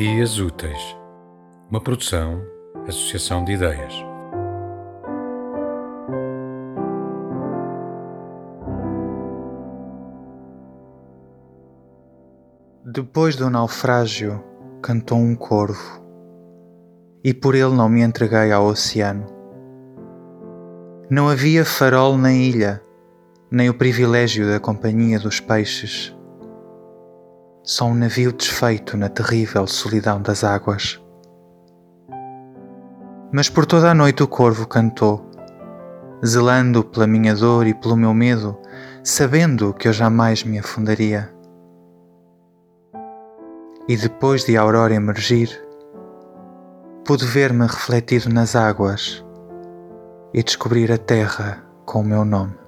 Dias Úteis, uma produção, associação de ideias. Depois do naufrágio, cantou um corvo, e por ele não me entreguei ao oceano. Não havia farol na ilha, nem o privilégio da companhia dos peixes só um navio desfeito na terrível solidão das águas. Mas por toda a noite o corvo cantou, zelando pela minha dor e pelo meu medo, sabendo que eu jamais me afundaria. E depois de a aurora emergir, pude ver-me refletido nas águas e descobrir a terra com o meu nome.